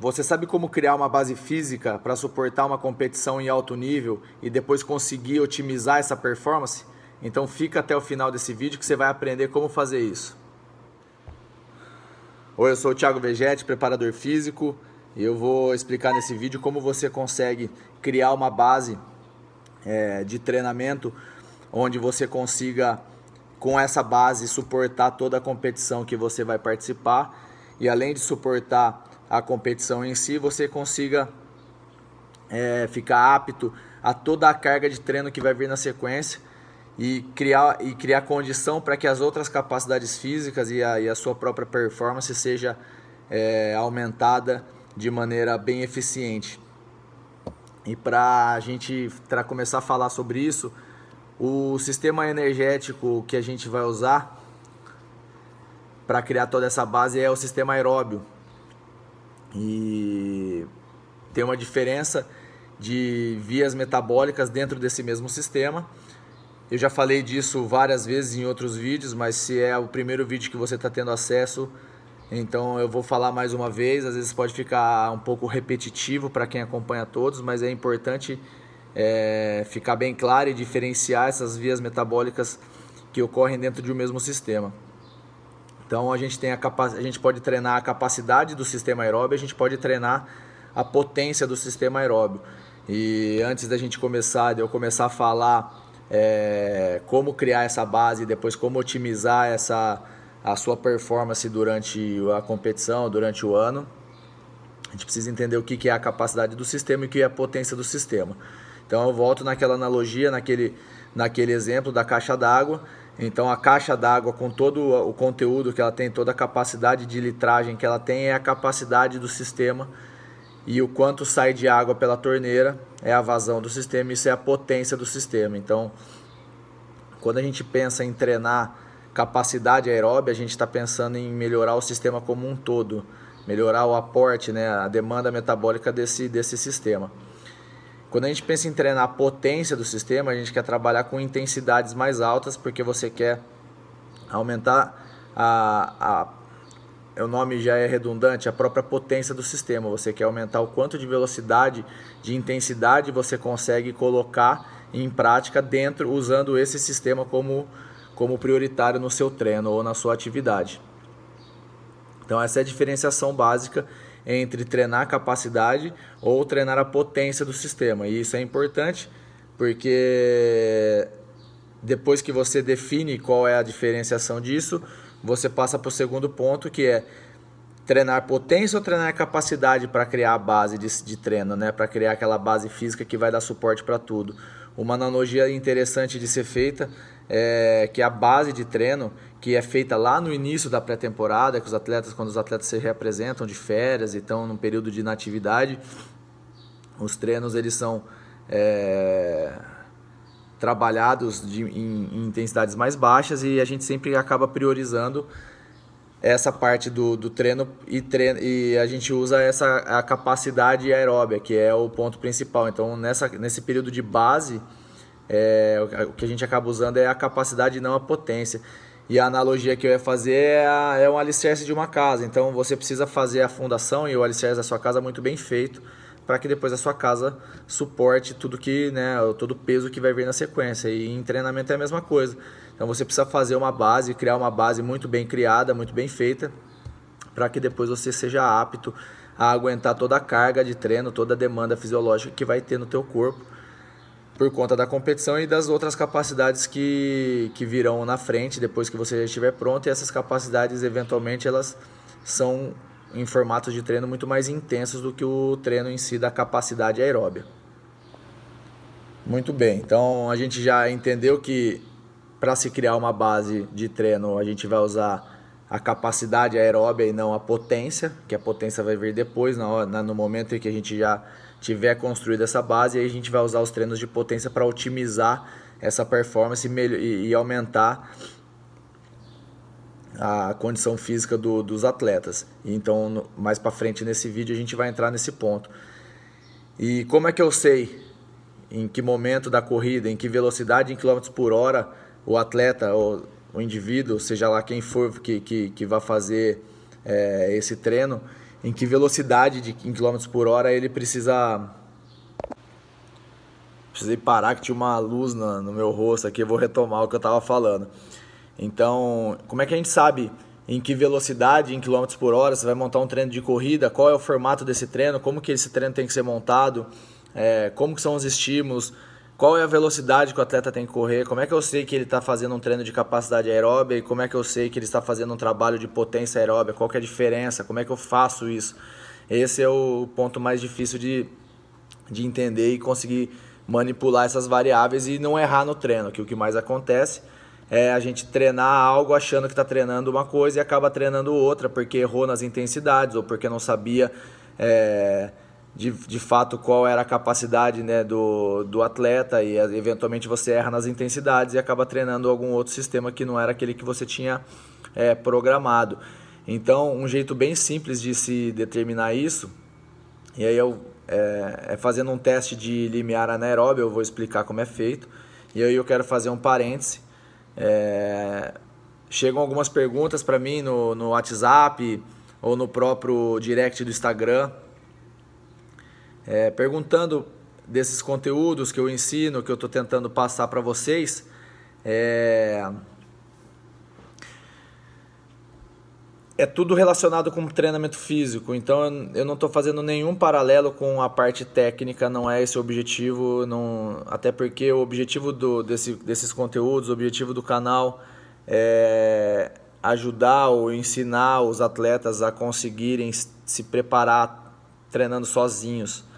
Você sabe como criar uma base física para suportar uma competição em alto nível e depois conseguir otimizar essa performance? Então fica até o final desse vídeo que você vai aprender como fazer isso. Oi, eu sou o Thiago Vegetti, preparador físico, e eu vou explicar nesse vídeo como você consegue criar uma base é, de treinamento onde você consiga, com essa base, suportar toda a competição que você vai participar e além de suportar a competição em si, você consiga é, ficar apto a toda a carga de treino que vai vir na sequência e criar, e criar condição para que as outras capacidades físicas e a, e a sua própria performance seja é, aumentada de maneira bem eficiente. E para a gente pra começar a falar sobre isso, o sistema energético que a gente vai usar para criar toda essa base é o sistema aeróbio. E tem uma diferença de vias metabólicas dentro desse mesmo sistema. Eu já falei disso várias vezes em outros vídeos, mas se é o primeiro vídeo que você está tendo acesso, então eu vou falar mais uma vez. Às vezes pode ficar um pouco repetitivo para quem acompanha todos, mas é importante é, ficar bem claro e diferenciar essas vias metabólicas que ocorrem dentro de um mesmo sistema. Então a gente tem a, capac... a gente pode treinar a capacidade do sistema aeróbio, a gente pode treinar a potência do sistema aeróbio. E antes da gente começar, de eu começar a falar é, como criar essa base, depois como otimizar essa a sua performance durante a competição, durante o ano. A gente precisa entender o que é a capacidade do sistema e o que é a potência do sistema. Então eu volto naquela analogia, naquele, naquele exemplo da caixa d'água. Então a caixa d'água com todo o conteúdo que ela tem, toda a capacidade de litragem que ela tem é a capacidade do sistema e o quanto sai de água pela torneira é a vazão do sistema, isso é a potência do sistema. Então, quando a gente pensa em treinar capacidade aeróbia, a gente está pensando em melhorar o sistema como um todo, melhorar o aporte, né, a demanda metabólica desse, desse sistema. Quando a gente pensa em treinar a potência do sistema, a gente quer trabalhar com intensidades mais altas, porque você quer aumentar a, a o nome já é redundante, a própria potência do sistema. Você quer aumentar o quanto de velocidade, de intensidade você consegue colocar em prática dentro, usando esse sistema como como prioritário no seu treino ou na sua atividade. Então essa é a diferenciação básica entre treinar a capacidade ou treinar a potência do sistema. E isso é importante porque depois que você define qual é a diferenciação disso, você passa para o segundo ponto que é treinar potência ou treinar capacidade para criar a base de, de treino, né? para criar aquela base física que vai dar suporte para tudo. Uma analogia interessante de ser feita é que a base de treino, que é feita lá no início da pré-temporada, que os atletas, quando os atletas se representam de férias e estão num período de inatividade, os treinos eles são é, trabalhados de, em, em intensidades mais baixas e a gente sempre acaba priorizando essa parte do, do treino e, treino e a gente usa essa a capacidade aeróbia, que é o ponto principal. Então, nessa, nesse período de base, é, o que a gente acaba usando é a capacidade e não a potência. E a analogia que eu ia fazer é, a, é um alicerce de uma casa. Então, você precisa fazer a fundação e o alicerce da sua casa muito bem feito para que depois a sua casa suporte tudo que, né, todo o peso que vai vir na sequência. E em treinamento é a mesma coisa. Então você precisa fazer uma base, criar uma base muito bem criada, muito bem feita, para que depois você seja apto a aguentar toda a carga de treino, toda a demanda fisiológica que vai ter no teu corpo por conta da competição e das outras capacidades que, que virão na frente depois que você já estiver pronto e essas capacidades eventualmente elas são em formatos de treino muito mais intensos do que o treino em si da capacidade aeróbia. Muito bem, então a gente já entendeu que para se criar uma base de treino a gente vai usar a capacidade aeróbia e não a potência, que a potência vai vir depois, no momento em que a gente já tiver construído essa base, aí a gente vai usar os treinos de potência para otimizar essa performance e, e aumentar a condição física do, dos atletas. Então, mais para frente nesse vídeo a gente vai entrar nesse ponto. E como é que eu sei em que momento da corrida, em que velocidade em quilômetros por hora o atleta ou o indivíduo, seja lá quem for que, que, que vai fazer é, esse treino, em que velocidade de, em quilômetros por hora ele precisa. Precisei parar que tinha uma luz no, meu rosto aqui, eu vou retomar o que eu estava falando. Então, como é que a gente sabe em que velocidade, em quilômetros por hora, você vai montar um treino de corrida, qual é o formato desse treino, como que esse treino tem que ser montado, é, como que são os estímulos, qual é a velocidade que o atleta tem que correr, como é que eu sei que ele está fazendo um treino de capacidade aeróbica? E como é que eu sei que ele está fazendo um trabalho de potência aeróbica, qual é a diferença, como é que eu faço isso. Esse é o ponto mais difícil de, de entender e conseguir manipular essas variáveis e não errar no treino, que o que mais acontece é a gente treinar algo achando que está treinando uma coisa e acaba treinando outra porque errou nas intensidades ou porque não sabia é, de, de fato qual era a capacidade né, do, do atleta e eventualmente você erra nas intensidades e acaba treinando algum outro sistema que não era aquele que você tinha é, programado. Então, um jeito bem simples de se determinar isso, e aí eu, é, é fazendo um teste de limiar anaeróbio, eu vou explicar como é feito, e aí eu quero fazer um parêntese é, chegam algumas perguntas para mim no, no WhatsApp ou no próprio direct do Instagram, é, perguntando desses conteúdos que eu ensino, que eu estou tentando passar para vocês. É, é tudo relacionado com treinamento físico, então eu não estou fazendo nenhum paralelo com a parte técnica, não é esse o objetivo, não, até porque o objetivo do, desse, desses conteúdos, o objetivo do canal é ajudar ou ensinar os atletas a conseguirem se preparar treinando sozinhos.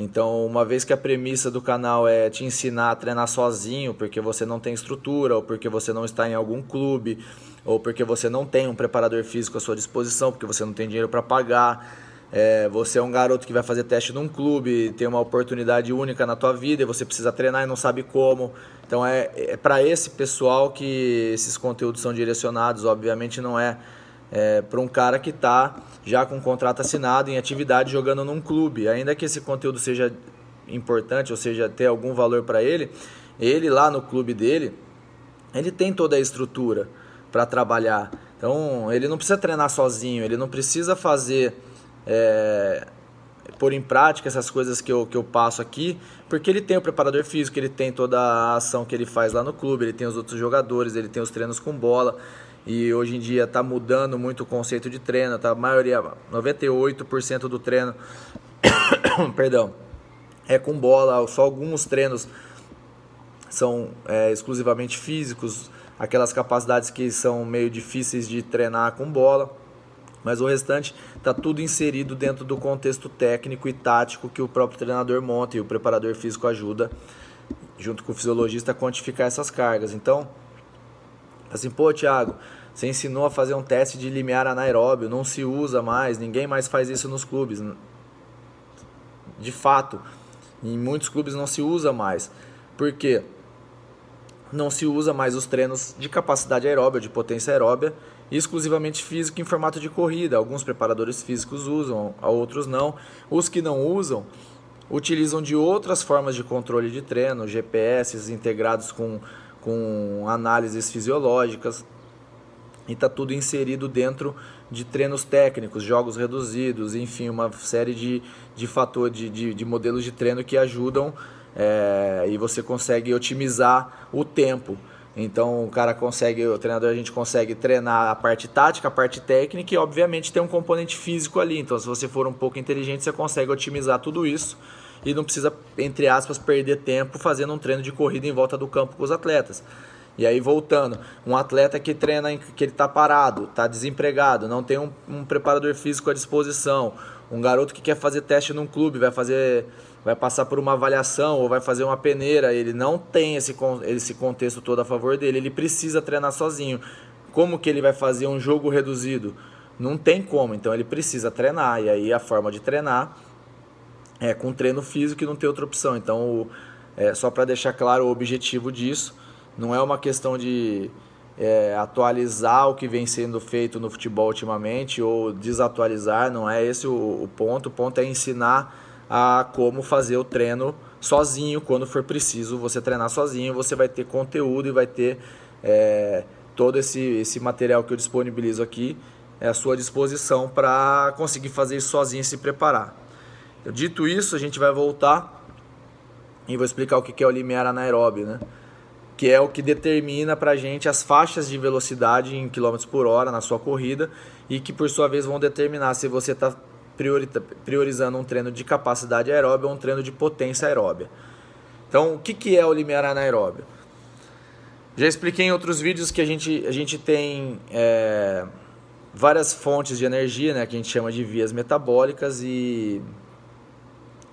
Então, uma vez que a premissa do canal é te ensinar a treinar sozinho, porque você não tem estrutura, ou porque você não está em algum clube, ou porque você não tem um preparador físico à sua disposição, porque você não tem dinheiro para pagar, é, você é um garoto que vai fazer teste num clube, tem uma oportunidade única na tua vida e você precisa treinar e não sabe como. Então é, é para esse pessoal que esses conteúdos são direcionados, obviamente não é, é para um cara que está já com um contrato assinado em atividade jogando num clube. Ainda que esse conteúdo seja importante, ou seja, ter algum valor para ele, ele lá no clube dele, ele tem toda a estrutura para trabalhar. Então ele não precisa treinar sozinho, ele não precisa fazer é, pôr em prática essas coisas que eu, que eu passo aqui, porque ele tem o preparador físico, ele tem toda a ação que ele faz lá no clube, ele tem os outros jogadores, ele tem os treinos com bola. E hoje em dia está mudando muito o conceito de treino, tá? A maioria, 98% do treino, perdão, é com bola, só alguns treinos são é, exclusivamente físicos, aquelas capacidades que são meio difíceis de treinar com bola, mas o restante está tudo inserido dentro do contexto técnico e tático que o próprio treinador monta e o preparador físico ajuda, junto com o fisiologista, a quantificar essas cargas. Então, assim, pô, Thiago, você ensinou a fazer um teste de limiar anaeróbio, não se usa mais, ninguém mais faz isso nos clubes. De fato, em muitos clubes não se usa mais. Por quê? não se usa mais os treinos de capacidade aeróbia, de potência aeróbia, exclusivamente físico em formato de corrida. Alguns preparadores físicos usam, outros não. Os que não usam utilizam de outras formas de controle de treino, GPS integrados com, com análises fisiológicas. E está tudo inserido dentro de treinos técnicos, jogos reduzidos, enfim, uma série de, de fatores, de, de, de modelos de treino que ajudam é, e você consegue otimizar o tempo. Então o cara consegue, o treinador a gente consegue treinar a parte tática, a parte técnica e obviamente tem um componente físico ali. Então se você for um pouco inteligente, você consegue otimizar tudo isso e não precisa, entre aspas, perder tempo fazendo um treino de corrida em volta do campo com os atletas. E aí voltando, um atleta que treina, que ele está parado, está desempregado, não tem um, um preparador físico à disposição, um garoto que quer fazer teste num clube, vai fazer vai passar por uma avaliação ou vai fazer uma peneira, ele não tem esse, esse contexto todo a favor dele, ele precisa treinar sozinho. Como que ele vai fazer um jogo reduzido? Não tem como, então ele precisa treinar, e aí a forma de treinar é com treino físico e não tem outra opção. Então, é, só para deixar claro o objetivo disso, não é uma questão de é, atualizar o que vem sendo feito no futebol ultimamente ou desatualizar, não é esse o, o ponto. O ponto é ensinar a como fazer o treino sozinho quando for preciso você treinar sozinho você vai ter conteúdo e vai ter é, todo esse, esse material que eu disponibilizo aqui à sua disposição para conseguir fazer isso sozinho e se preparar. Dito isso, a gente vai voltar e vou explicar o que é o limiar anaeróbio, né? que é o que determina para a gente as faixas de velocidade em quilômetros por hora na sua corrida e que por sua vez vão determinar se você está priorizando um treino de capacidade aeróbia ou um treino de potência aeróbia. Então, o que, que é o limiar anaeróbio? Já expliquei em outros vídeos que a gente, a gente tem é, várias fontes de energia, né, que a gente chama de vias metabólicas e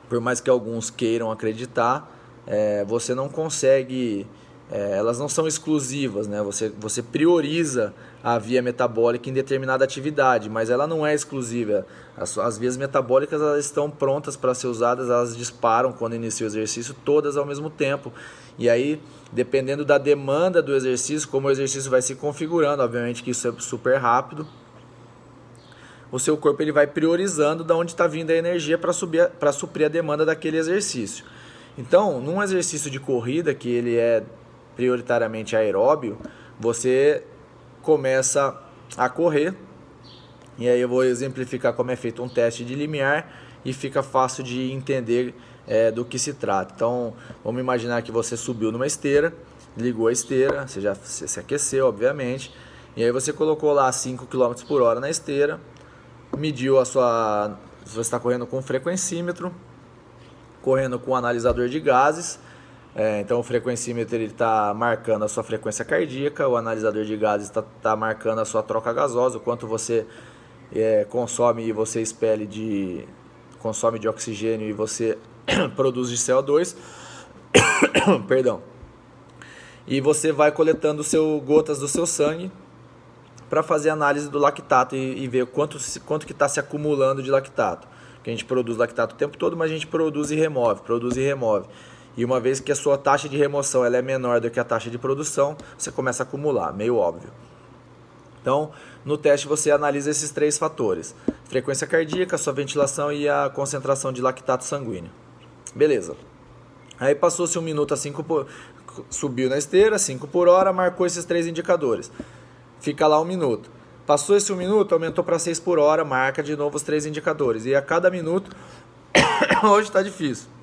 por mais que alguns queiram acreditar, é, você não consegue é, elas não são exclusivas, né? Você, você prioriza a via metabólica em determinada atividade, mas ela não é exclusiva. As, as vias metabólicas elas estão prontas para ser usadas, elas disparam quando inicia o exercício, todas ao mesmo tempo. E aí, dependendo da demanda do exercício, como o exercício vai se configurando, obviamente que isso é super rápido, o seu corpo ele vai priorizando de onde está vindo a energia para suprir a demanda daquele exercício. Então, num exercício de corrida que ele é prioritariamente aeróbio, você começa a correr. E aí eu vou exemplificar como é feito um teste de limiar e fica fácil de entender é, do que se trata. Então, vamos imaginar que você subiu numa esteira, ligou a esteira, você já se aqueceu, obviamente, e aí você colocou lá 5 km por hora na esteira, mediu a sua. Você está correndo com frequencímetro, correndo com analisador de gases é, então o frequencímetro está marcando a sua frequência cardíaca, o analisador de gases está tá marcando a sua troca gasosa, o quanto você é, consome e você expele de consome de oxigênio e você produz de CO2. Perdão. E você vai coletando seu gotas do seu sangue para fazer análise do lactato e, e ver quanto, quanto que está se acumulando de lactato. Porque a gente produz lactato o tempo todo, mas a gente produz e remove, produz e remove. E uma vez que a sua taxa de remoção ela é menor do que a taxa de produção, você começa a acumular, meio óbvio. Então, no teste você analisa esses três fatores: frequência cardíaca, sua ventilação e a concentração de lactato sanguíneo. Beleza. Aí passou-se um minuto a 5 por... subiu na esteira, 5 por hora, marcou esses três indicadores. Fica lá um minuto. Passou esse um minuto, aumentou para 6 por hora, marca de novo os três indicadores. E a cada minuto, hoje está difícil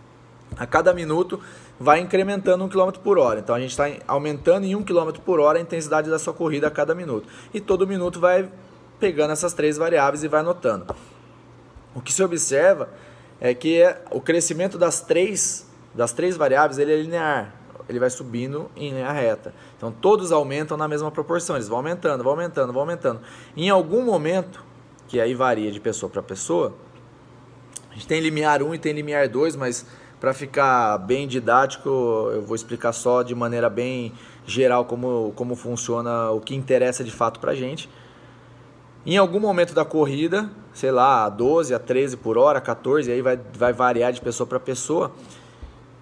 a cada minuto vai incrementando um km por hora. Então a gente está aumentando em um km por hora a intensidade da sua corrida a cada minuto. E todo minuto vai pegando essas três variáveis e vai anotando. O que se observa é que o crescimento das três, das três variáveis ele é linear. Ele vai subindo em linha reta. Então todos aumentam na mesma proporção. Eles vão aumentando, vão aumentando, vão aumentando. Em algum momento, que aí varia de pessoa para pessoa, a gente tem limiar 1 e tem limiar 2, mas para ficar bem didático, eu vou explicar só de maneira bem geral como, como funciona o que interessa de fato para a gente. Em algum momento da corrida, sei lá, a 12, a 13 por hora, 14, aí vai, vai variar de pessoa para pessoa.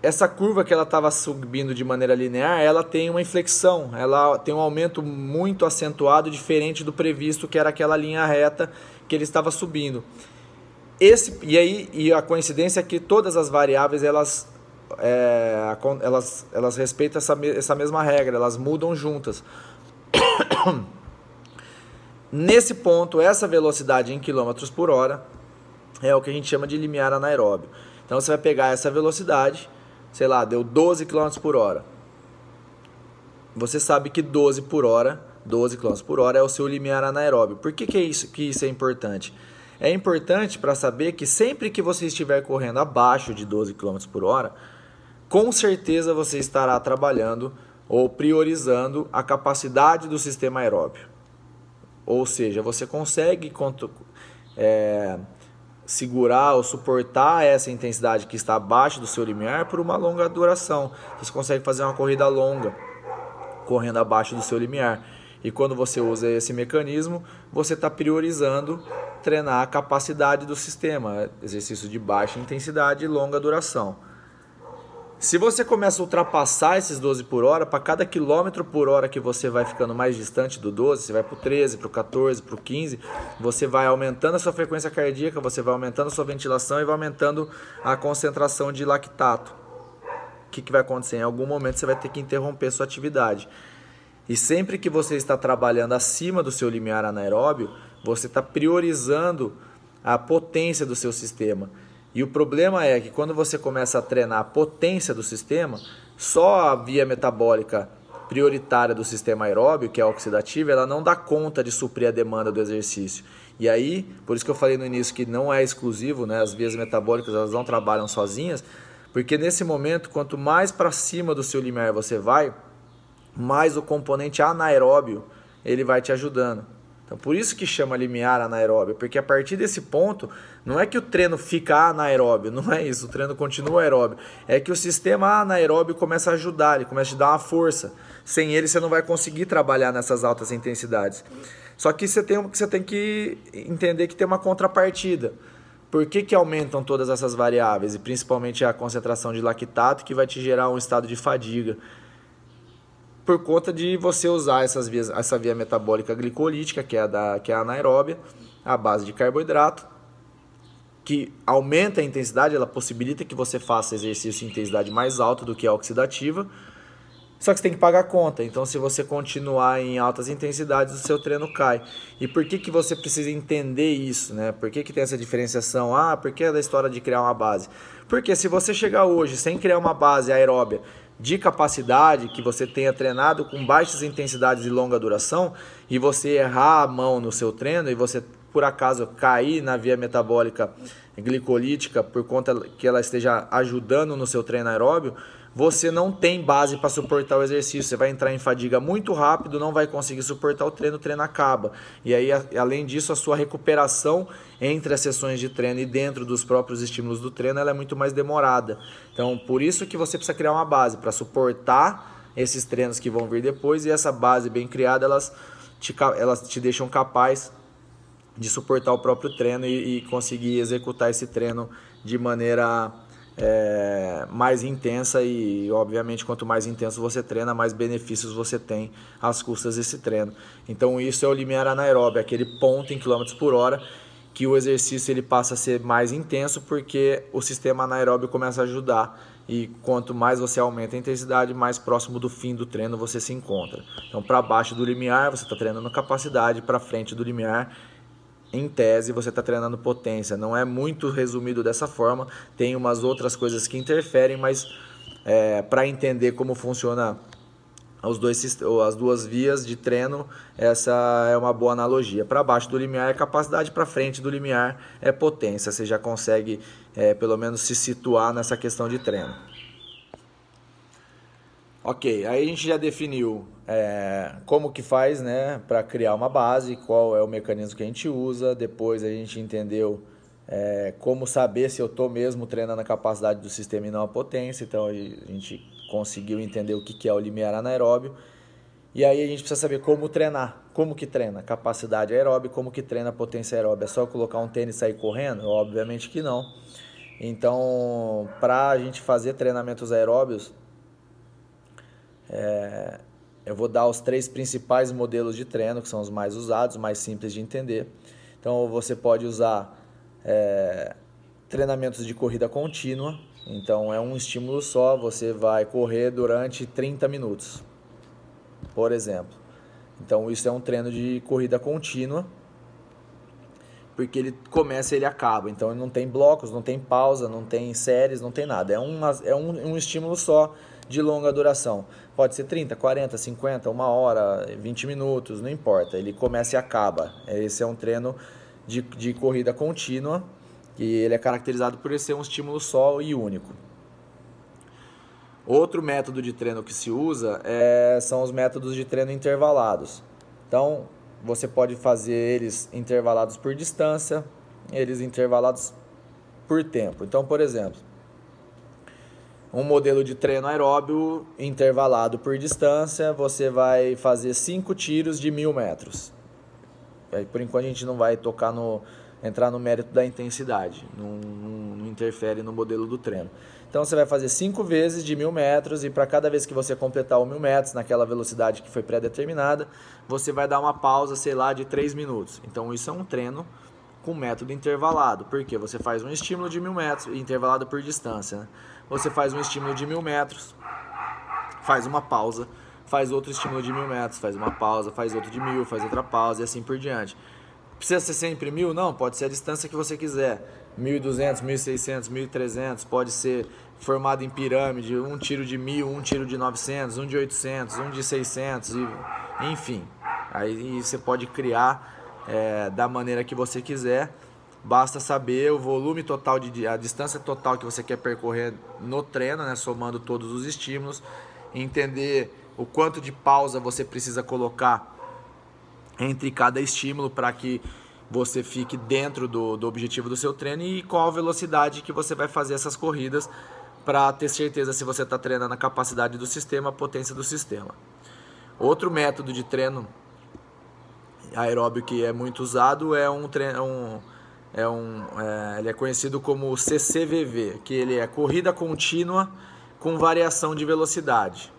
Essa curva que ela estava subindo de maneira linear, ela tem uma inflexão, ela tem um aumento muito acentuado, diferente do previsto, que era aquela linha reta que ele estava subindo. Esse, e aí e a coincidência é que todas as variáveis elas, é, elas, elas respeitam essa, essa mesma regra, elas mudam juntas. Nesse ponto, essa velocidade em quilômetros por hora é o que a gente chama de limiar anaeróbio. Então você vai pegar essa velocidade, sei lá, deu 12 km por hora. Você sabe que 12 por hora, 12 km por hora é o seu limiar anaeróbio. Por que, que, é isso, que isso é importante? É importante para saber que sempre que você estiver correndo abaixo de 12 km por hora, com certeza você estará trabalhando ou priorizando a capacidade do sistema aeróbio. Ou seja, você consegue é, segurar ou suportar essa intensidade que está abaixo do seu limiar por uma longa duração. Você consegue fazer uma corrida longa correndo abaixo do seu limiar. E quando você usa esse mecanismo, você está priorizando treinar a capacidade do sistema, exercício de baixa intensidade e longa duração. Se você começa a ultrapassar esses 12 por hora, para cada quilômetro por hora que você vai ficando mais distante do 12, você vai para o 13, para o 14, para o 15, você vai aumentando a sua frequência cardíaca, você vai aumentando a sua ventilação e vai aumentando a concentração de lactato. O que, que vai acontecer? Em algum momento você vai ter que interromper sua atividade. E sempre que você está trabalhando acima do seu limiar anaeróbio, você está priorizando a potência do seu sistema. E o problema é que quando você começa a treinar a potência do sistema, só a via metabólica prioritária do sistema aeróbio, que é a oxidativa, ela não dá conta de suprir a demanda do exercício. E aí, por isso que eu falei no início que não é exclusivo, né? As vias metabólicas elas não trabalham sozinhas, porque nesse momento, quanto mais para cima do seu limiar você vai, mais o componente anaeróbio ele vai te ajudando. Então, por isso que chama limiar anaeróbio, porque a partir desse ponto, não é que o treino fica anaeróbio, não é isso, o treino continua aeróbio. É que o sistema anaeróbio começa a ajudar, ele começa a te dar uma força. Sem ele, você não vai conseguir trabalhar nessas altas intensidades. Só que você tem, você tem que entender que tem uma contrapartida. Por que, que aumentam todas essas variáveis? E principalmente a concentração de lactato, que vai te gerar um estado de fadiga por conta de você usar essas vias, essa via metabólica glicolítica, que é a, da, que é a anaeróbia, a base de carboidrato, que aumenta a intensidade, ela possibilita que você faça exercício em intensidade mais alta do que a oxidativa, só que você tem que pagar a conta. Então, se você continuar em altas intensidades, o seu treino cai. E por que, que você precisa entender isso? Né? Por que, que tem essa diferenciação? Ah, por que é da história de criar uma base? Porque se você chegar hoje sem criar uma base aeróbia de capacidade que você tenha treinado com baixas intensidades e longa duração e você errar a mão no seu treino e você por acaso cair na via metabólica glicolítica por conta que ela esteja ajudando no seu treino aeróbio, você não tem base para suportar o exercício. Você vai entrar em fadiga muito rápido, não vai conseguir suportar o treino, o treino acaba. E aí, além disso, a sua recuperação entre as sessões de treino e dentro dos próprios estímulos do treino ela é muito mais demorada. Então, por isso que você precisa criar uma base para suportar esses treinos que vão vir depois e essa base bem criada, elas te, elas te deixam capaz de suportar o próprio treino e, e conseguir executar esse treino de maneira é, mais intensa e, obviamente, quanto mais intenso você treina, mais benefícios você tem às custas desse treino. Então, isso é o limiar anaeróbio, aquele ponto em quilômetros por hora que o exercício ele passa a ser mais intenso porque o sistema anaeróbio começa a ajudar e quanto mais você aumenta a intensidade, mais próximo do fim do treino você se encontra. Então, para baixo do limiar, você está treinando capacidade, para frente do limiar, em tese você está treinando potência. Não é muito resumido dessa forma, tem umas outras coisas que interferem, mas é, para entender como funciona os dois, as duas vias de treino, essa é uma boa analogia. Para baixo do limiar é capacidade, para frente do limiar é potência. Você já consegue, é, pelo menos, se situar nessa questão de treino. Ok, aí a gente já definiu é, como que faz né, para criar uma base, qual é o mecanismo que a gente usa. Depois a gente entendeu é, como saber se eu estou mesmo treinando a capacidade do sistema e não a potência. Então a gente conseguiu entender o que, que é o limiar anaeróbio. E aí a gente precisa saber como treinar. Como que treina? Capacidade aeróbica, como que treina potência aeróbica? É só colocar um tênis e sair correndo? Obviamente que não. Então, para a gente fazer treinamentos aeróbios, é, eu vou dar os três principais modelos de treino, que são os mais usados, mais simples de entender. Então, você pode usar é, treinamentos de corrida contínua. Então, é um estímulo só, você vai correr durante 30 minutos, por exemplo. Então, isso é um treino de corrida contínua, porque ele começa e ele acaba. Então, não tem blocos, não tem pausa, não tem séries, não tem nada. É, uma, é um, um estímulo só de longa duração. Pode ser 30, 40, 50, uma hora, 20 minutos, não importa. Ele começa e acaba. Esse é um treino de, de corrida contínua e ele é caracterizado por ser um estímulo só e único. Outro método de treino que se usa é, são os métodos de treino intervalados. Então, você pode fazer eles intervalados por distância, eles intervalados por tempo. Então, por exemplo, um modelo de treino aeróbio intervalado por distância, você vai fazer cinco tiros de mil metros. Aí, por enquanto a gente não vai tocar no entrar no mérito da intensidade, não, não, não interfere no modelo do treino. Então você vai fazer cinco vezes de mil metros e para cada vez que você completar o mil metros naquela velocidade que foi pré-determinada, você vai dar uma pausa, sei lá, de três minutos. Então isso é um treino com método intervalado, porque você faz um estímulo de mil metros, intervalado por distância. Né? Você faz um estímulo de mil metros, faz uma pausa, faz outro estímulo de mil metros, faz uma pausa, faz outro de mil, faz outra pausa e assim por diante. Precisa ser sempre mil? Não, pode ser a distância que você quiser. 1.200, 1.600, 1.300, pode ser formado em pirâmide, um tiro de 1.000, um tiro de 900, um de 800, um de 600, enfim. Aí você pode criar é, da maneira que você quiser. Basta saber o volume total, de, a distância total que você quer percorrer no treino, né, somando todos os estímulos, entender o quanto de pausa você precisa colocar entre cada estímulo para que você fique dentro do, do objetivo do seu treino e qual a velocidade que você vai fazer essas corridas para ter certeza se você está treinando a capacidade do sistema, a potência do sistema. Outro método de treino aeróbio que é muito usado é um treino, um, é um, é, ele é conhecido como CCVV, que ele é corrida contínua com variação de velocidade.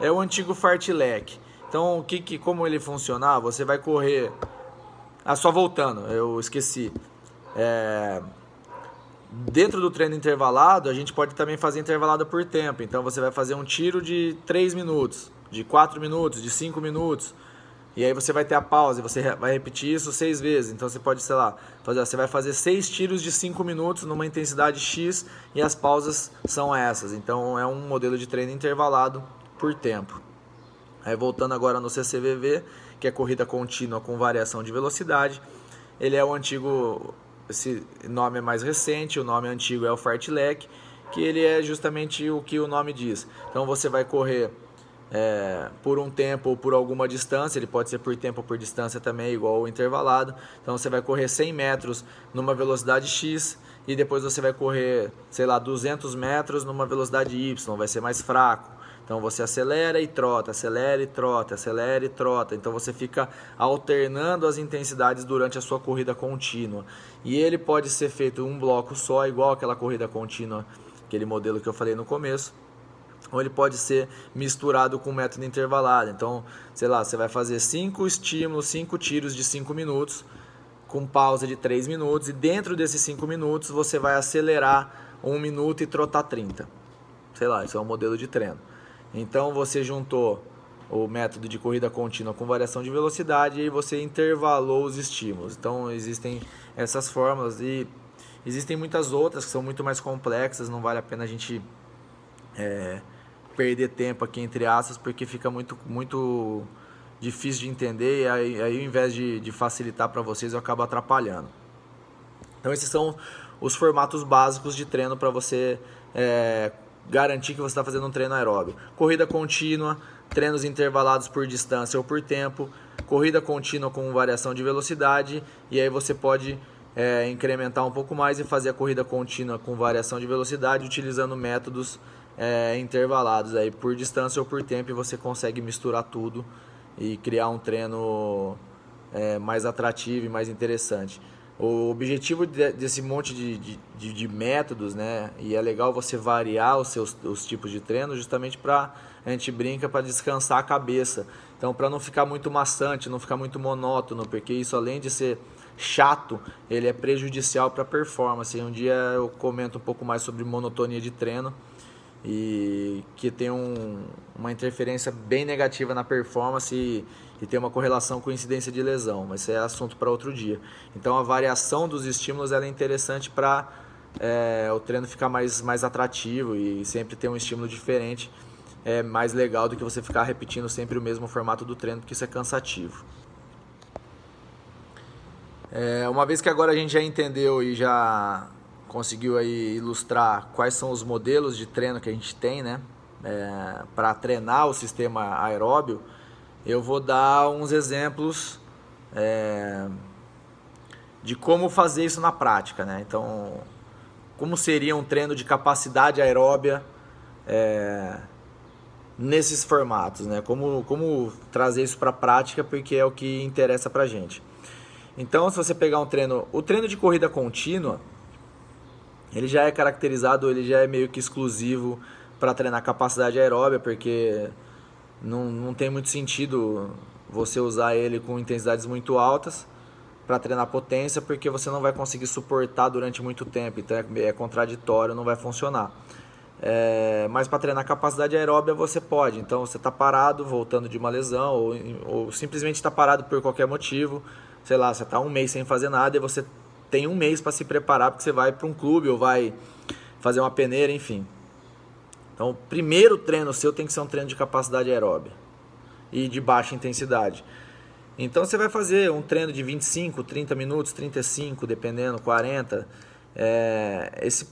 É o antigo fartlek. Então, o que, que, como ele funcionar? Você vai correr. Ah, só voltando, eu esqueci. É... Dentro do treino intervalado, a gente pode também fazer intervalado por tempo. Então, você vai fazer um tiro de 3 minutos, de 4 minutos, de 5 minutos. E aí você vai ter a pausa, você vai repetir isso seis vezes. Então você pode, sei lá, você vai fazer seis tiros de 5 minutos numa intensidade X e as pausas são essas. Então é um modelo de treino intervalado por tempo. Aí voltando agora no CCVV, que é corrida contínua com variação de velocidade. Ele é o antigo, esse nome é mais recente, o nome antigo é o fartlek, que ele é justamente o que o nome diz. Então você vai correr é, por um tempo ou por alguma distância, ele pode ser por tempo ou por distância também, igual o intervalado. Então você vai correr 100 metros numa velocidade X e depois você vai correr, sei lá, 200 metros numa velocidade Y, vai ser mais fraco. Então você acelera e trota, acelera e trota, acelera e trota. Então você fica alternando as intensidades durante a sua corrida contínua. E ele pode ser feito um bloco só, igual aquela corrida contínua, aquele modelo que eu falei no começo ou ele pode ser misturado com método intervalado. Então, sei lá, você vai fazer cinco estímulos, cinco tiros de 5 minutos, com pausa de 3 minutos, e dentro desses 5 minutos você vai acelerar um minuto e trotar 30. Sei lá, isso é um modelo de treino. Então você juntou o método de corrida contínua com variação de velocidade e você intervalou os estímulos. Então existem essas fórmulas e existem muitas outras que são muito mais complexas, não vale a pena a gente é, perder tempo aqui entre aspas, porque fica muito, muito difícil de entender e aí, aí ao invés de, de facilitar para vocês eu acabo atrapalhando. Então esses são os formatos básicos de treino para você é, garantir que você está fazendo um treino aeróbio. Corrida contínua, treinos intervalados por distância ou por tempo, corrida contínua com variação de velocidade e aí você pode é, incrementar um pouco mais e fazer a corrida contínua com variação de velocidade utilizando métodos é, intervalados aí por distância ou por tempo e você consegue misturar tudo e criar um treino é, mais atrativo e mais interessante. O objetivo de, desse monte de, de, de, métodos, né? E é legal você variar os seus os tipos de treino justamente para a gente brinca para descansar a cabeça. Então, para não ficar muito maçante, não ficar muito monótono, porque isso além de ser chato, ele é prejudicial para a performance. Um dia eu comento um pouco mais sobre monotonia de treino e que tem um, uma interferência bem negativa na performance e, e tem uma correlação com incidência de lesão, mas isso é assunto para outro dia. Então a variação dos estímulos é interessante para é, o treino ficar mais, mais atrativo e sempre ter um estímulo diferente. É mais legal do que você ficar repetindo sempre o mesmo formato do treino, porque isso é cansativo. É, uma vez que agora a gente já entendeu e já conseguiu aí ilustrar quais são os modelos de treino que a gente tem, né? É, para treinar o sistema aeróbio, eu vou dar uns exemplos é, de como fazer isso na prática, né? Então, como seria um treino de capacidade aeróbia é, nesses formatos, né? Como, como trazer isso para a prática, porque é o que interessa para gente. Então, se você pegar um treino, o treino de corrida contínua, ele já é caracterizado, ele já é meio que exclusivo para treinar capacidade aeróbia, porque não, não tem muito sentido você usar ele com intensidades muito altas para treinar potência, porque você não vai conseguir suportar durante muito tempo, então é, é contraditório, não vai funcionar. É, mas para treinar capacidade aeróbia você pode, então você está parado, voltando de uma lesão, ou, ou simplesmente está parado por qualquer motivo, sei lá, você está um mês sem fazer nada e você tem um mês para se preparar porque você vai para um clube ou vai fazer uma peneira, enfim. Então, o primeiro treino seu tem que ser um treino de capacidade aeróbia e de baixa intensidade. Então, você vai fazer um treino de 25, 30 minutos, 35, dependendo, 40. É, esse,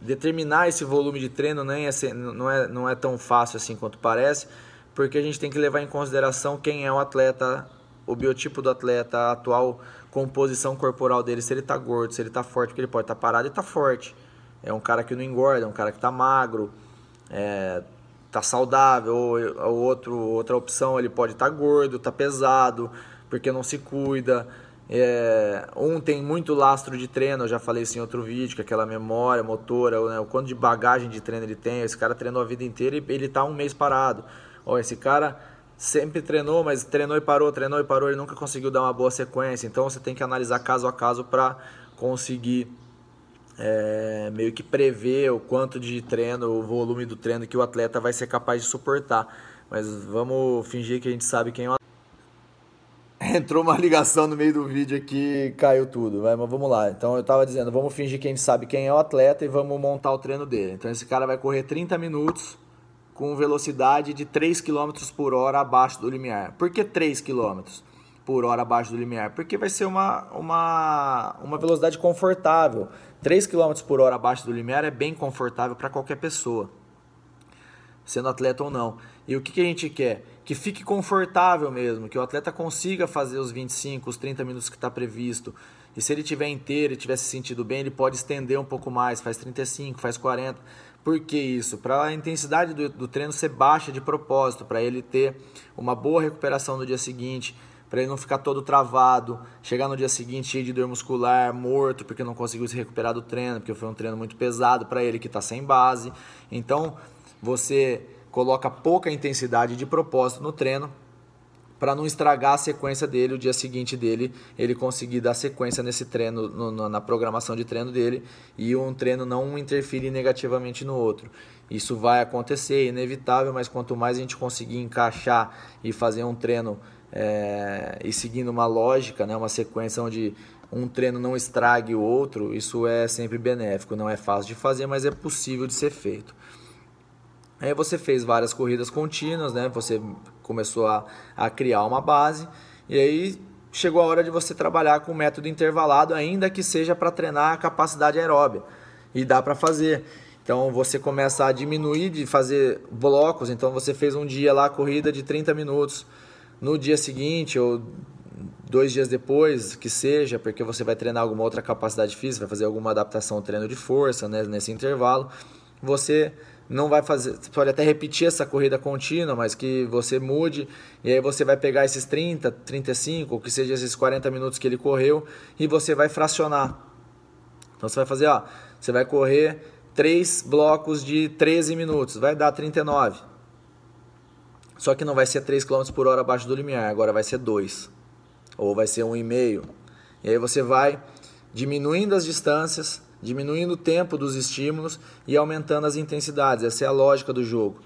determinar esse volume de treino nem é, não, é, não é tão fácil assim quanto parece, porque a gente tem que levar em consideração quem é o atleta, o biotipo do atleta, atual composição corporal dele, se ele está gordo, se ele está forte, porque ele pode estar tá parado e está forte. É um cara que não engorda, é um cara que está magro, é, tá saudável, ou, ou outro, outra opção, ele pode estar tá gordo, tá pesado, porque não se cuida. É, um tem muito lastro de treino, eu já falei isso em outro vídeo, que é aquela memória motora, né, o quanto de bagagem de treino ele tem. Esse cara treinou a vida inteira e ele tá um mês parado. Ó, esse cara sempre treinou, mas treinou e parou, treinou e parou, ele nunca conseguiu dar uma boa sequência. Então você tem que analisar caso a caso para conseguir é, meio que prever o quanto de treino, o volume do treino que o atleta vai ser capaz de suportar. Mas vamos fingir que a gente sabe quem é o. Entrou uma ligação no meio do vídeo aqui caiu tudo, mas vamos lá. Então eu estava dizendo, vamos fingir que a gente sabe quem é o atleta e vamos montar o treino dele. Então esse cara vai correr 30 minutos com velocidade de 3 km por hora abaixo do limiar. Por que 3 km por hora abaixo do limiar? Porque vai ser uma, uma, uma velocidade confortável. 3 km por hora abaixo do limiar é bem confortável para qualquer pessoa, sendo atleta ou não. E o que, que a gente quer? Que fique confortável mesmo, que o atleta consiga fazer os 25, os 30 minutos que está previsto. E se ele tiver inteiro e tiver se sentido bem, ele pode estender um pouco mais, faz 35, faz 40 por que isso? Para a intensidade do, do, treino ser baixa de propósito, para ele ter uma boa recuperação no dia seguinte, para ele não ficar todo travado, chegar no dia seguinte cheio de dor muscular, morto, porque não conseguiu se recuperar do treino, porque foi um treino muito pesado para ele que está sem base. Então, você coloca pouca intensidade de propósito no treino para não estragar a sequência dele, o dia seguinte dele, ele conseguir dar sequência nesse treino, no, na programação de treino dele e um treino não interferir negativamente no outro. Isso vai acontecer, é inevitável, mas quanto mais a gente conseguir encaixar e fazer um treino é, e seguindo uma lógica, né, uma sequência onde um treino não estrague o outro, isso é sempre benéfico. Não é fácil de fazer, mas é possível de ser feito. Aí você fez várias corridas contínuas, né? Você começou a, a criar uma base e aí chegou a hora de você trabalhar com o método intervalado, ainda que seja para treinar a capacidade aeróbia. E dá para fazer. Então você começa a diminuir de fazer blocos. Então você fez um dia lá corrida de 30 minutos. No dia seguinte ou dois dias depois, que seja, porque você vai treinar alguma outra capacidade física, vai fazer alguma adaptação ao treino de força né, nesse intervalo, você não vai fazer, você pode até repetir essa corrida contínua, mas que você mude e aí você vai pegar esses 30, 35, ou que seja esses 40 minutos que ele correu e você vai fracionar. Então você vai fazer, ó, você vai correr três blocos de 13 minutos, vai dar 39. Só que não vai ser 3 km por hora abaixo do limiar, agora vai ser 2. Ou vai ser 1,5. E aí você vai diminuindo as distâncias diminuindo o tempo dos estímulos e aumentando as intensidades. Essa é a lógica do jogo,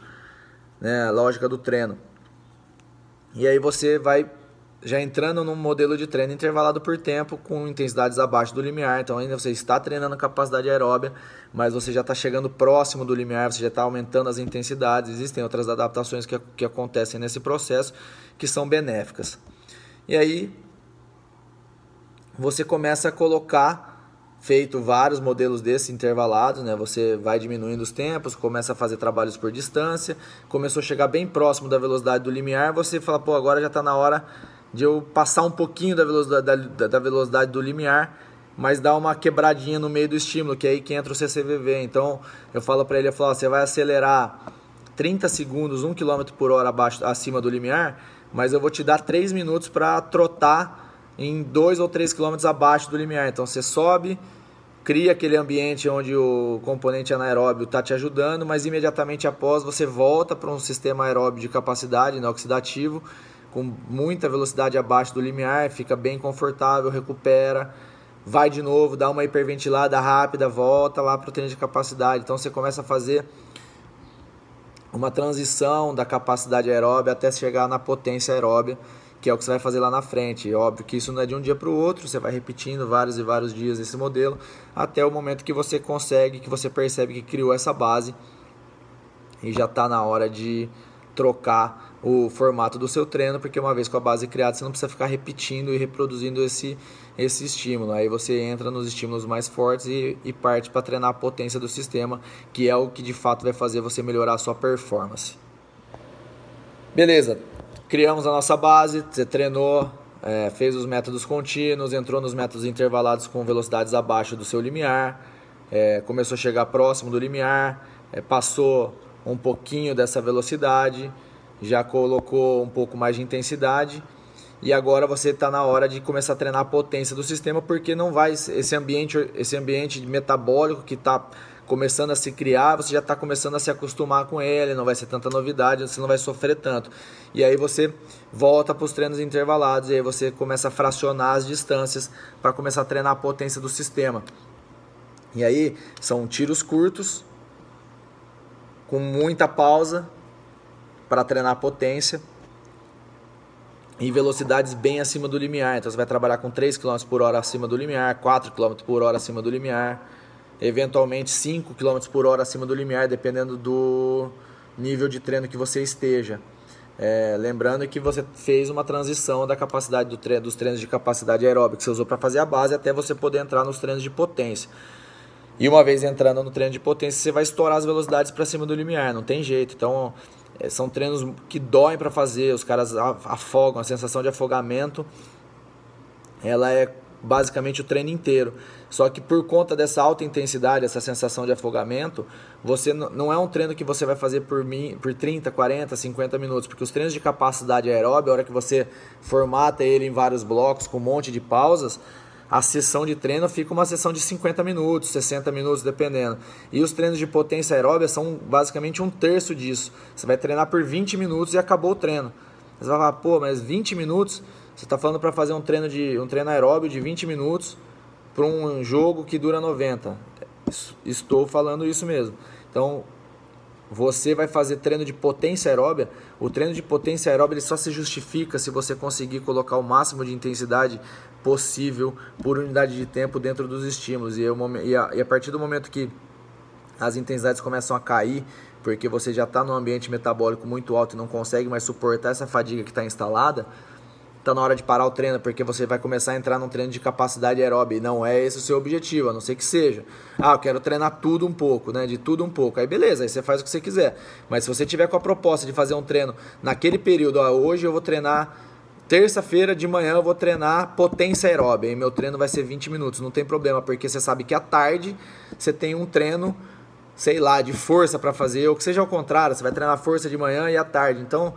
né? a lógica do treino. E aí você vai já entrando num modelo de treino intervalado por tempo com intensidades abaixo do limiar. Então ainda você está treinando capacidade aeróbia, mas você já está chegando próximo do limiar, você já está aumentando as intensidades. Existem outras adaptações que, que acontecem nesse processo que são benéficas. E aí você começa a colocar feito vários modelos desses intervalados, né? Você vai diminuindo os tempos, começa a fazer trabalhos por distância, começou a chegar bem próximo da velocidade do limiar, você fala, pô, agora já está na hora de eu passar um pouquinho da velocidade, da, da velocidade do limiar, mas dar uma quebradinha no meio do estímulo, que é aí que entra o CCVV. Então, eu falo para ele, eu falo, você vai acelerar 30 segundos, 1 km por hora abaixo, acima do limiar, mas eu vou te dar 3 minutos para trotar em 2 ou 3 km abaixo do limiar. Então você sobe, cria aquele ambiente onde o componente anaeróbio está te ajudando, mas imediatamente após você volta para um sistema aeróbio de capacidade né, oxidativo com muita velocidade abaixo do limiar, fica bem confortável, recupera, vai de novo, dá uma hiperventilada rápida, volta lá para o treino de capacidade. Então você começa a fazer uma transição da capacidade aeróbia até chegar na potência aeróbia que é o que você vai fazer lá na frente. É óbvio que isso não é de um dia para o outro, você vai repetindo vários e vários dias esse modelo, até o momento que você consegue, que você percebe que criou essa base e já está na hora de trocar o formato do seu treino, porque uma vez com a base criada, você não precisa ficar repetindo e reproduzindo esse, esse estímulo. Aí você entra nos estímulos mais fortes e, e parte para treinar a potência do sistema, que é o que de fato vai fazer você melhorar a sua performance. Beleza, criamos a nossa base, você treinou, é, fez os métodos contínuos, entrou nos métodos intervalados com velocidades abaixo do seu limiar, é, começou a chegar próximo do limiar, é, passou um pouquinho dessa velocidade, já colocou um pouco mais de intensidade e agora você está na hora de começar a treinar a potência do sistema porque não vai esse ambiente esse ambiente metabólico que está começando a se criar, você já está começando a se acostumar com ele, não vai ser tanta novidade, você não vai sofrer tanto. E aí você volta para os treinos intervalados, e aí você começa a fracionar as distâncias para começar a treinar a potência do sistema. E aí são tiros curtos, com muita pausa para treinar a potência em velocidades bem acima do limiar. Então você vai trabalhar com 3 km por hora acima do limiar, 4 km por hora acima do limiar eventualmente 5 km por hora acima do limiar, dependendo do nível de treino que você esteja. É, lembrando que você fez uma transição da capacidade do treino, dos treinos de capacidade aeróbica que você usou para fazer a base até você poder entrar nos treinos de potência. E uma vez entrando no treino de potência, você vai estourar as velocidades para cima do limiar, não tem jeito. Então, é, são treinos que doem para fazer, os caras afogam, a sensação de afogamento ela é basicamente o treino inteiro. Só que por conta dessa alta intensidade, essa sensação de afogamento, você não é um treino que você vai fazer por, mim, por 30, 40, 50 minutos, porque os treinos de capacidade aeróbica, a hora que você formata ele em vários blocos com um monte de pausas, a sessão de treino fica uma sessão de 50 minutos, 60 minutos, dependendo. E os treinos de potência aeróbica são basicamente um terço disso. Você vai treinar por 20 minutos e acabou o treino. Você vai falar, pô, mas 20 minutos? Você está falando para fazer um treino de um treino aeróbio de 20 minutos para um jogo que dura 90. Estou falando isso mesmo. Então, você vai fazer treino de potência aeróbia. O treino de potência aeróbia ele só se justifica se você conseguir colocar o máximo de intensidade possível por unidade de tempo dentro dos estímulos. E, eu, e, a, e a partir do momento que as intensidades começam a cair, porque você já está num ambiente metabólico muito alto e não consegue mais suportar essa fadiga que está instalada, tá na hora de parar o treino, porque você vai começar a entrar num treino de capacidade aeróbica. Não é esse o seu objetivo, a não ser que seja. Ah, eu quero treinar tudo um pouco, né? De tudo um pouco. Aí beleza, aí você faz o que você quiser. Mas se você tiver com a proposta de fazer um treino naquele período, ah, hoje eu vou treinar. Terça-feira de manhã eu vou treinar potência aeróbica e meu treino vai ser 20 minutos. Não tem problema, porque você sabe que à tarde você tem um treino, sei lá, de força para fazer, ou que seja ao contrário, você vai treinar força de manhã e à tarde. Então,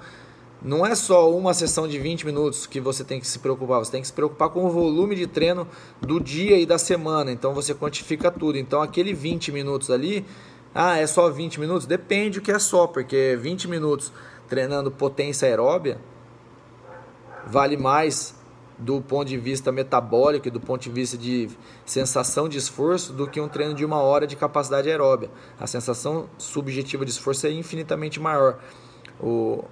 não é só uma sessão de 20 minutos que você tem que se preocupar, você tem que se preocupar com o volume de treino do dia e da semana. Então você quantifica tudo. Então aquele 20 minutos ali, ah, é só 20 minutos? Depende o que é só, porque 20 minutos treinando potência aeróbia vale mais do ponto de vista metabólico e do ponto de vista de sensação de esforço do que um treino de uma hora de capacidade aeróbia. A sensação subjetiva de esforço é infinitamente maior. O,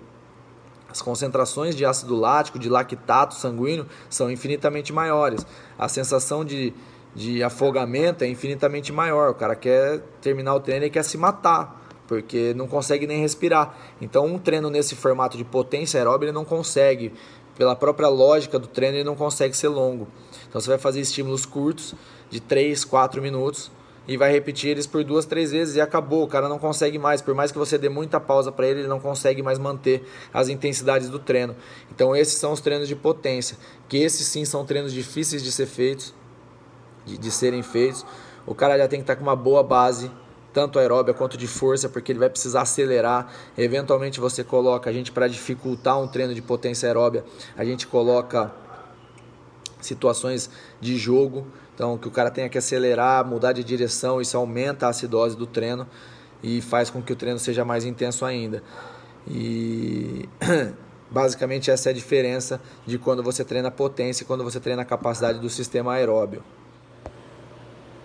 as concentrações de ácido lático, de lactato sanguíneo são infinitamente maiores. A sensação de, de afogamento é infinitamente maior. O cara quer terminar o treino e quer se matar, porque não consegue nem respirar. Então, um treino nesse formato de potência aeróbica ele não consegue, pela própria lógica do treino, ele não consegue ser longo. Então, você vai fazer estímulos curtos, de 3, 4 minutos, e vai repetir eles por duas, três vezes e acabou. O cara não consegue mais, por mais que você dê muita pausa para ele, ele não consegue mais manter as intensidades do treino. Então esses são os treinos de potência, que esses sim são treinos difíceis de ser feitos, de, de serem feitos. O cara já tem que estar tá com uma boa base, tanto aeróbia quanto de força, porque ele vai precisar acelerar. Eventualmente você coloca a gente para dificultar um treino de potência aeróbia, a gente coloca situações de jogo então, que o cara tenha que acelerar, mudar de direção, isso aumenta a acidose do treino e faz com que o treino seja mais intenso ainda. E basicamente essa é a diferença de quando você treina potência e quando você treina a capacidade do sistema aeróbio.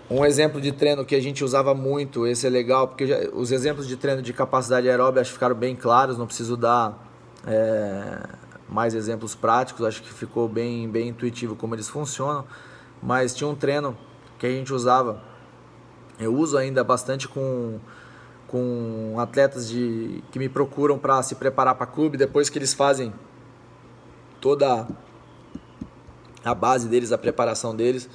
Um exemplo de treino que a gente usava muito, esse é legal, porque já, os exemplos de treino de capacidade aeróbica acho que ficaram bem claros, não preciso dar é, mais exemplos práticos, acho que ficou bem, bem intuitivo como eles funcionam. Mas tinha um treino que a gente usava, eu uso ainda bastante com, com atletas de, que me procuram para se preparar para clube, depois que eles fazem toda a base deles, a preparação deles,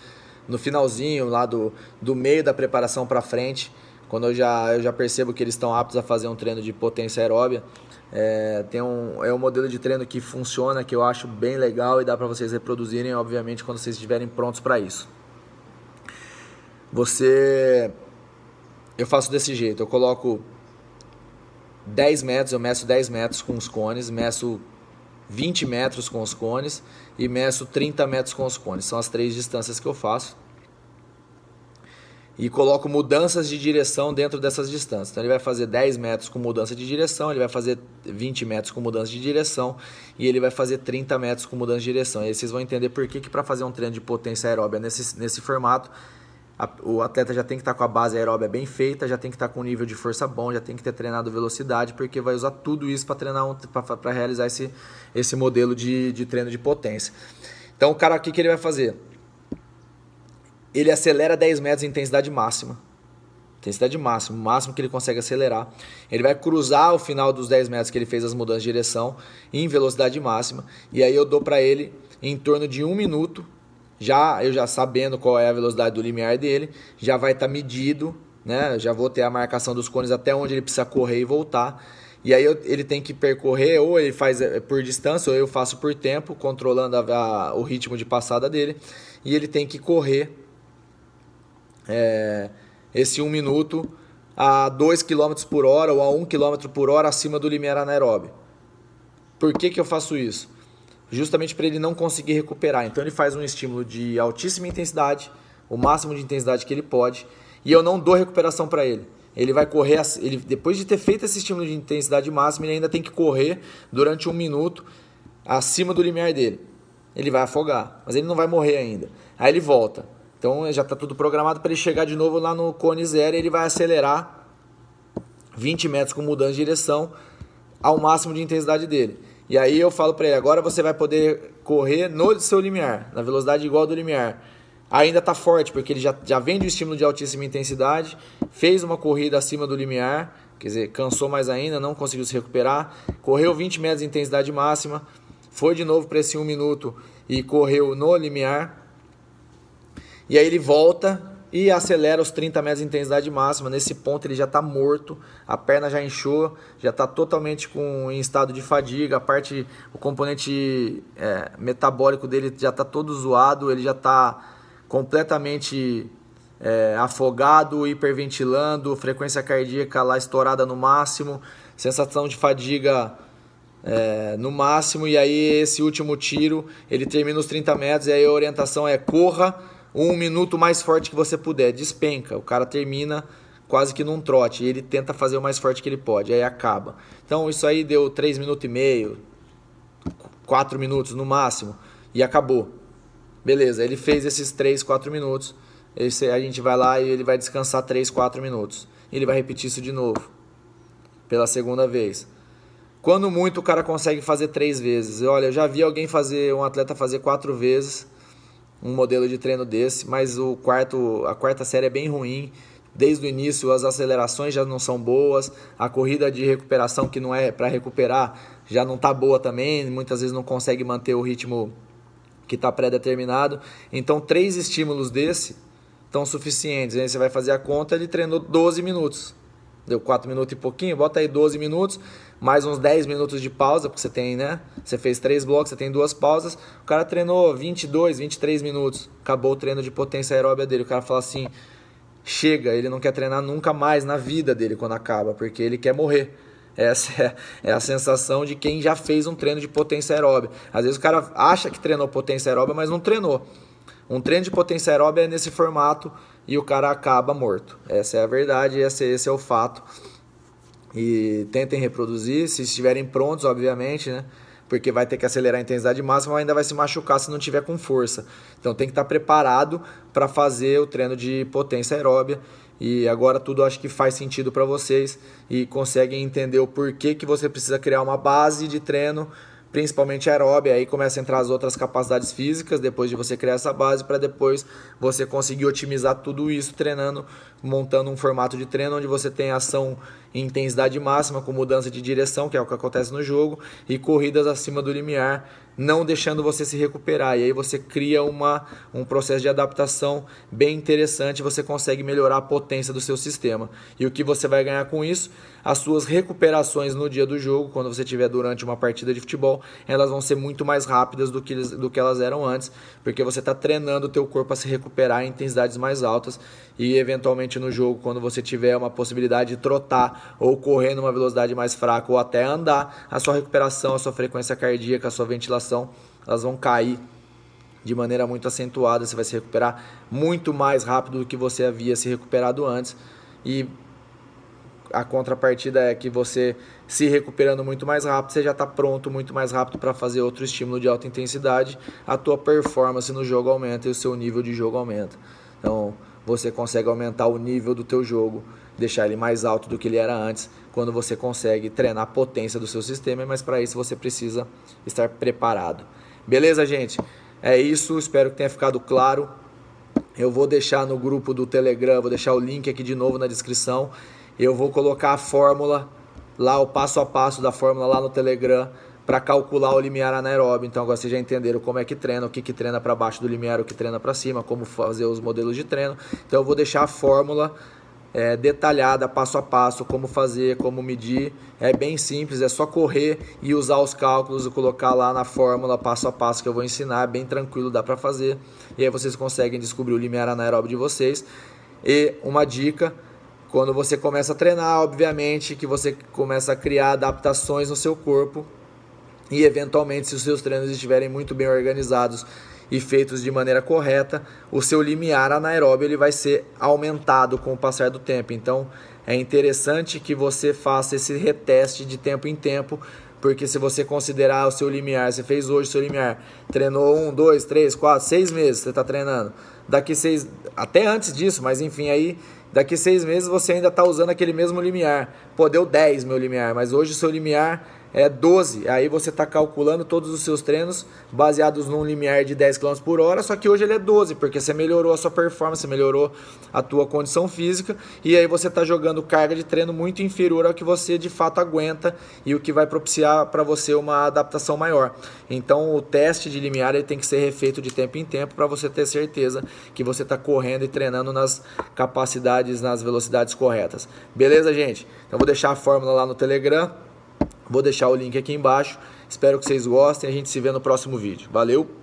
no finalzinho lá do, do meio da preparação para frente, quando eu já, eu já percebo que eles estão aptos a fazer um treino de potência aeróbia, é, tem um, é um modelo de treino que funciona, que eu acho bem legal e dá para vocês reproduzirem, obviamente, quando vocês estiverem prontos para isso. Você. Eu faço desse jeito: eu coloco 10 metros, eu meço 10 metros com os cones, meço 20 metros com os cones e meço 30 metros com os cones. São as três distâncias que eu faço e coloco mudanças de direção dentro dessas distâncias. Então ele vai fazer 10 metros com mudança de direção, ele vai fazer 20 metros com mudança de direção e ele vai fazer 30 metros com mudança de direção. E aí vocês vão entender por que, que para fazer um treino de potência aeróbia nesse, nesse formato, a, o atleta já tem que estar tá com a base aeróbia bem feita, já tem que estar tá com um nível de força bom, já tem que ter treinado velocidade, porque vai usar tudo isso para treinar um, para realizar esse, esse modelo de, de treino de potência. Então o cara aqui que ele vai fazer? Ele acelera 10 metros em intensidade máxima. Intensidade máxima, o máximo que ele consegue acelerar. Ele vai cruzar o final dos 10 metros que ele fez as mudanças de direção em velocidade máxima. E aí eu dou para ele em torno de um minuto. Já eu já sabendo qual é a velocidade do limiar dele, já vai estar tá medido, né? Já vou ter a marcação dos cones até onde ele precisa correr e voltar. E aí eu, ele tem que percorrer, ou ele faz eh, por distância, ou eu faço por tempo, controlando a, a, o ritmo de passada dele. E ele tem que correr é, esse 1 um minuto a 2 km por hora ou a 1 km por hora acima do limiar anaeróbio. Por que, que eu faço isso? Justamente para ele não conseguir recuperar. Então ele faz um estímulo de altíssima intensidade, o máximo de intensidade que ele pode, e eu não dou recuperação para ele. Ele vai correr, ele, depois de ter feito esse estímulo de intensidade máxima, ele ainda tem que correr durante um minuto acima do limiar dele. Ele vai afogar, mas ele não vai morrer ainda. Aí ele volta. Então já está tudo programado para ele chegar de novo lá no cone zero e ele vai acelerar 20 metros com mudança de direção ao máximo de intensidade dele. E aí eu falo para ele, agora você vai poder correr no seu limiar, na velocidade igual do limiar. Ainda está forte, porque ele já, já vem do estímulo de altíssima intensidade, fez uma corrida acima do limiar, quer dizer, cansou mais ainda, não conseguiu se recuperar, correu 20 metros de intensidade máxima, foi de novo para esse 1 minuto e correu no limiar, e aí ele volta e acelera os 30 metros de intensidade máxima. Nesse ponto ele já está morto, a perna já inchou, já está totalmente com, em estado de fadiga, a parte, o componente é, metabólico dele já está todo zoado, ele já está completamente é, afogado, hiperventilando, frequência cardíaca lá estourada no máximo, sensação de fadiga é, no máximo, e aí esse último tiro ele termina os 30 metros, e aí a orientação é corra um minuto mais forte que você puder, despenca. O cara termina quase que num trote. Ele tenta fazer o mais forte que ele pode, aí acaba. Então isso aí deu 3 minutos e meio, 4 minutos no máximo, e acabou. Beleza, ele fez esses 3, 4 minutos. Esse, a gente vai lá e ele vai descansar 3, 4 minutos. Ele vai repetir isso de novo. Pela segunda vez. Quando muito o cara consegue fazer três vezes. Olha, eu já vi alguém fazer, um atleta fazer quatro vezes um modelo de treino desse, mas o quarto, a quarta série é bem ruim. Desde o início as acelerações já não são boas, a corrida de recuperação que não é para recuperar já não está boa também, muitas vezes não consegue manter o ritmo que está pré-determinado. Então três estímulos desse estão suficientes. Aí você vai fazer a conta, ele treinou 12 minutos. Deu 4 minutos e pouquinho, bota aí 12 minutos, mais uns 10 minutos de pausa, porque você tem, né? Você fez três blocos, você tem duas pausas. O cara treinou 22, 23 minutos. Acabou o treino de potência aeróbia dele. O cara fala assim: chega, ele não quer treinar nunca mais na vida dele quando acaba, porque ele quer morrer. Essa é, é a sensação de quem já fez um treino de potência aeróbia. Às vezes o cara acha que treinou potência aeróbia, mas não treinou. Um treino de potência aeróbia é nesse formato e o cara acaba morto. Essa é a verdade, esse, esse é o fato. E tentem reproduzir, se estiverem prontos, obviamente, né? Porque vai ter que acelerar a intensidade máxima, ainda vai se machucar se não tiver com força. Então tem que estar preparado para fazer o treino de potência aeróbia. E agora tudo acho que faz sentido para vocês e conseguem entender o porquê que você precisa criar uma base de treino principalmente aeróbia, aí começa a entrar as outras capacidades físicas depois de você criar essa base para depois você conseguir otimizar tudo isso treinando, montando um formato de treino onde você tem ação em intensidade máxima com mudança de direção, que é o que acontece no jogo, e corridas acima do limiar não deixando você se recuperar. E aí você cria uma, um processo de adaptação bem interessante, você consegue melhorar a potência do seu sistema. E o que você vai ganhar com isso? As suas recuperações no dia do jogo, quando você estiver durante uma partida de futebol, elas vão ser muito mais rápidas do que, do que elas eram antes, porque você está treinando o teu corpo a se recuperar em intensidades mais altas e eventualmente no jogo, quando você tiver uma possibilidade de trotar ou correr numa velocidade mais fraca ou até andar, a sua recuperação, a sua frequência cardíaca, a sua ventilação, elas vão cair de maneira muito acentuada, você vai se recuperar muito mais rápido do que você havia se recuperado antes. E a contrapartida é que você se recuperando muito mais rápido, você já está pronto muito mais rápido para fazer outro estímulo de alta intensidade, a tua performance no jogo aumenta e o seu nível de jogo aumenta. Então, você consegue aumentar o nível do teu jogo, deixar ele mais alto do que ele era antes, quando você consegue treinar a potência do seu sistema, mas para isso você precisa estar preparado. Beleza, gente? É isso, espero que tenha ficado claro. Eu vou deixar no grupo do Telegram, vou deixar o link aqui de novo na descrição. Eu vou colocar a fórmula lá, o passo a passo da fórmula lá no Telegram para calcular o limiar anaeróbio. Então agora vocês já entenderam como é que treina, o que, que treina para baixo do limiar, o que treina para cima, como fazer os modelos de treino. Então eu vou deixar a fórmula é, detalhada, passo a passo, como fazer, como medir. É bem simples, é só correr e usar os cálculos e colocar lá na fórmula passo a passo que eu vou ensinar. É bem tranquilo, dá para fazer. E aí vocês conseguem descobrir o limiar anaeróbio de vocês. E uma dica, quando você começa a treinar, obviamente que você começa a criar adaptações no seu corpo e eventualmente se os seus treinos estiverem muito bem organizados e feitos de maneira correta, o seu limiar anaeróbio ele vai ser aumentado com o passar do tempo. Então, é interessante que você faça esse reteste de tempo em tempo, porque se você considerar o seu limiar, você fez hoje o seu limiar, treinou um, dois, três, quatro, seis meses, você está treinando. Daqui seis, até antes disso, mas enfim, aí daqui seis meses você ainda está usando aquele mesmo limiar. Pô, deu 10 meu limiar, mas hoje o seu limiar é 12. Aí você está calculando todos os seus treinos baseados num limiar de 10 km por hora, só que hoje ele é 12, porque você melhorou a sua performance, melhorou a tua condição física, e aí você está jogando carga de treino muito inferior ao que você de fato aguenta e o que vai propiciar para você uma adaptação maior. Então o teste de limiar ele tem que ser refeito de tempo em tempo para você ter certeza que você está correndo e treinando nas capacidades, nas velocidades corretas. Beleza, gente? Então vou deixar a fórmula lá no Telegram. Vou deixar o link aqui embaixo. Espero que vocês gostem. A gente se vê no próximo vídeo. Valeu!